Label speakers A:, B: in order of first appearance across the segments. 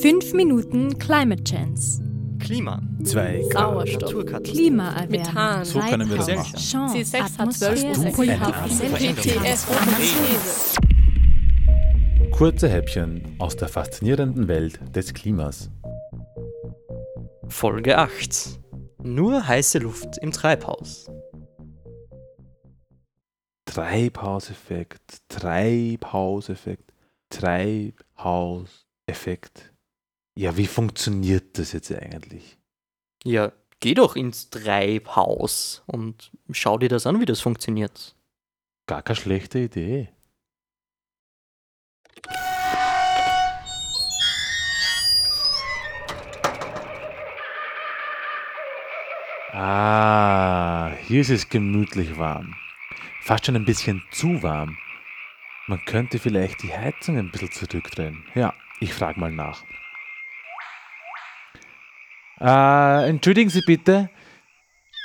A: 5 Minuten Climate Chance.
B: Klima.
C: Zwei
D: Sauerstoff.
B: Naturkatastrophen.
A: Klimaerwärmung.
D: Methan.
C: So können wir das machen.
A: Chance,
D: C6 hat
A: Atmosphäre,
D: 12
A: Kohlenstoff,
D: GTS
A: Transformation.
C: Kurze Häppchen aus der faszinierenden Welt des Klimas.
B: Folge 8. Nur heiße Luft im Treibhaus.
C: Treibhauseffekt, Treibhauseffekt, Treibhauseffekt. Ja, wie funktioniert das jetzt eigentlich?
B: Ja, geh doch ins Treibhaus und schau dir das an, wie das funktioniert.
C: Gar keine schlechte Idee. Ah, hier ist es gemütlich warm. Fast schon ein bisschen zu warm. Man könnte vielleicht die Heizung ein bisschen zurückdrehen. Ja, ich frage mal nach. Äh, entschuldigen Sie bitte,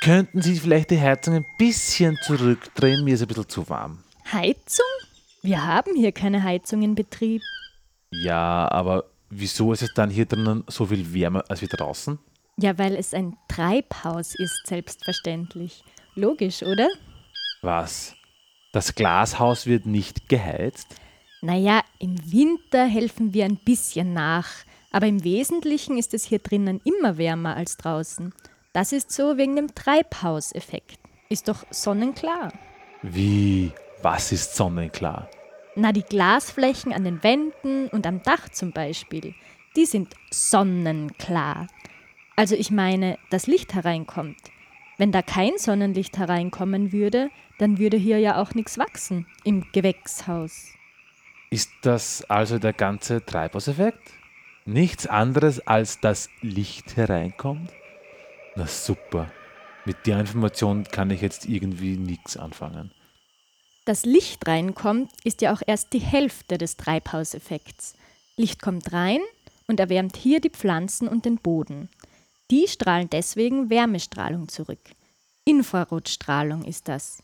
C: könnten Sie vielleicht die Heizung ein bisschen zurückdrehen? Mir ist ein bisschen zu warm.
A: Heizung? Wir haben hier keine Heizung in Betrieb.
C: Ja, aber wieso ist es dann hier drinnen so viel wärmer als wie draußen?
A: Ja, weil es ein Treibhaus ist, selbstverständlich. Logisch, oder?
C: Was? Das Glashaus wird nicht geheizt?
A: Naja, im Winter helfen wir ein bisschen nach, aber im Wesentlichen ist es hier drinnen immer wärmer als draußen. Das ist so wegen dem Treibhauseffekt. Ist doch sonnenklar.
C: Wie? Was ist sonnenklar?
A: Na, die Glasflächen an den Wänden und am Dach zum Beispiel, die sind sonnenklar. Also ich meine, das Licht hereinkommt. Wenn da kein Sonnenlicht hereinkommen würde, dann würde hier ja auch nichts wachsen im Gewächshaus.
C: Ist das also der ganze Treibhauseffekt? Nichts anderes als das Licht hereinkommt? Na super. Mit der Information kann ich jetzt irgendwie nichts anfangen.
A: Das Licht reinkommt, ist ja auch erst die Hälfte des Treibhauseffekts. Licht kommt rein und erwärmt hier die Pflanzen und den Boden. Die strahlen deswegen Wärmestrahlung zurück. Infrarotstrahlung ist das.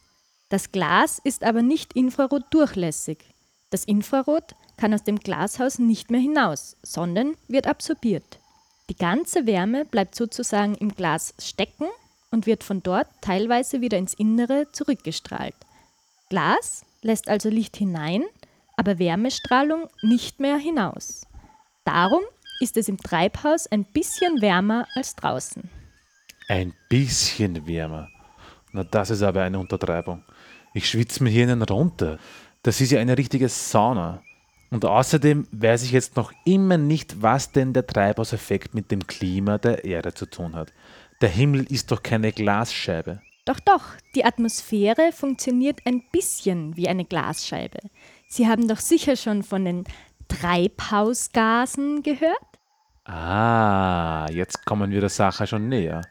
A: Das Glas ist aber nicht infrarotdurchlässig. Das Infrarot kann aus dem Glashaus nicht mehr hinaus, sondern wird absorbiert. Die ganze Wärme bleibt sozusagen im Glas stecken und wird von dort teilweise wieder ins Innere zurückgestrahlt. Glas lässt also Licht hinein, aber Wärmestrahlung nicht mehr hinaus. Darum ist es im Treibhaus ein bisschen wärmer als draußen.
C: Ein bisschen wärmer. Na, das ist aber eine Untertreibung. Ich schwitze mir hier einen runter. Das ist ja eine richtige Sauna. Und außerdem weiß ich jetzt noch immer nicht, was denn der Treibhauseffekt mit dem Klima der Erde zu tun hat. Der Himmel ist doch keine Glasscheibe.
A: Doch, doch, die Atmosphäre funktioniert ein bisschen wie eine Glasscheibe. Sie haben doch sicher schon von den Treibhausgasen gehört?
C: Ah, jetzt kommen wir der Sache schon näher.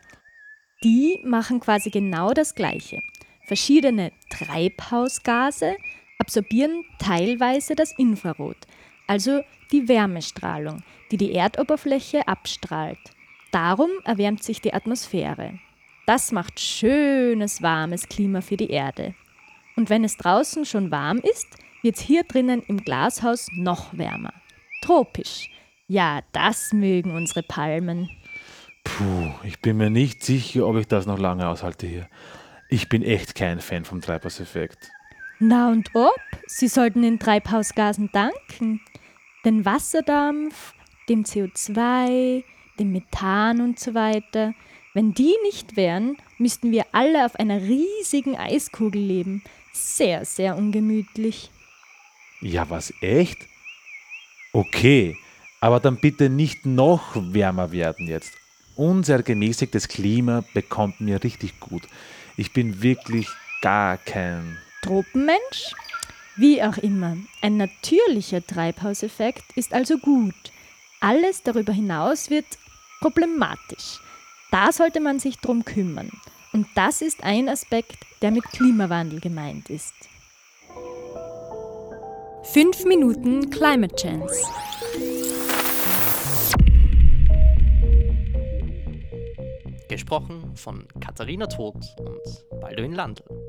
A: Die machen quasi genau das Gleiche. Verschiedene Treibhausgase absorbieren teilweise das Infrarot, also die Wärmestrahlung, die die Erdoberfläche abstrahlt. Darum erwärmt sich die Atmosphäre. Das macht schönes, warmes Klima für die Erde. Und wenn es draußen schon warm ist, wird es hier drinnen im Glashaus noch wärmer. Tropisch. Ja, das mögen unsere Palmen.
C: Puh, ich bin mir nicht sicher, ob ich das noch lange aushalte hier. Ich bin echt kein Fan vom Treibhauseffekt.
A: Na und ob? Sie sollten den Treibhausgasen danken. Den Wasserdampf, dem CO2, dem Methan und so weiter. Wenn die nicht wären, müssten wir alle auf einer riesigen Eiskugel leben. Sehr, sehr ungemütlich.
C: Ja, was echt? Okay, aber dann bitte nicht noch wärmer werden jetzt. Unser gemäßigtes Klima bekommt mir richtig gut. Ich bin wirklich gar kein.
A: Tropenmensch? Wie auch immer, ein natürlicher Treibhauseffekt ist also gut. Alles darüber hinaus wird problematisch. Da sollte man sich drum kümmern. Und das ist ein Aspekt, der mit Klimawandel gemeint ist.
D: 5 Minuten Climate Chance.
B: Gesprochen von Katharina Todt und Balduin Landl.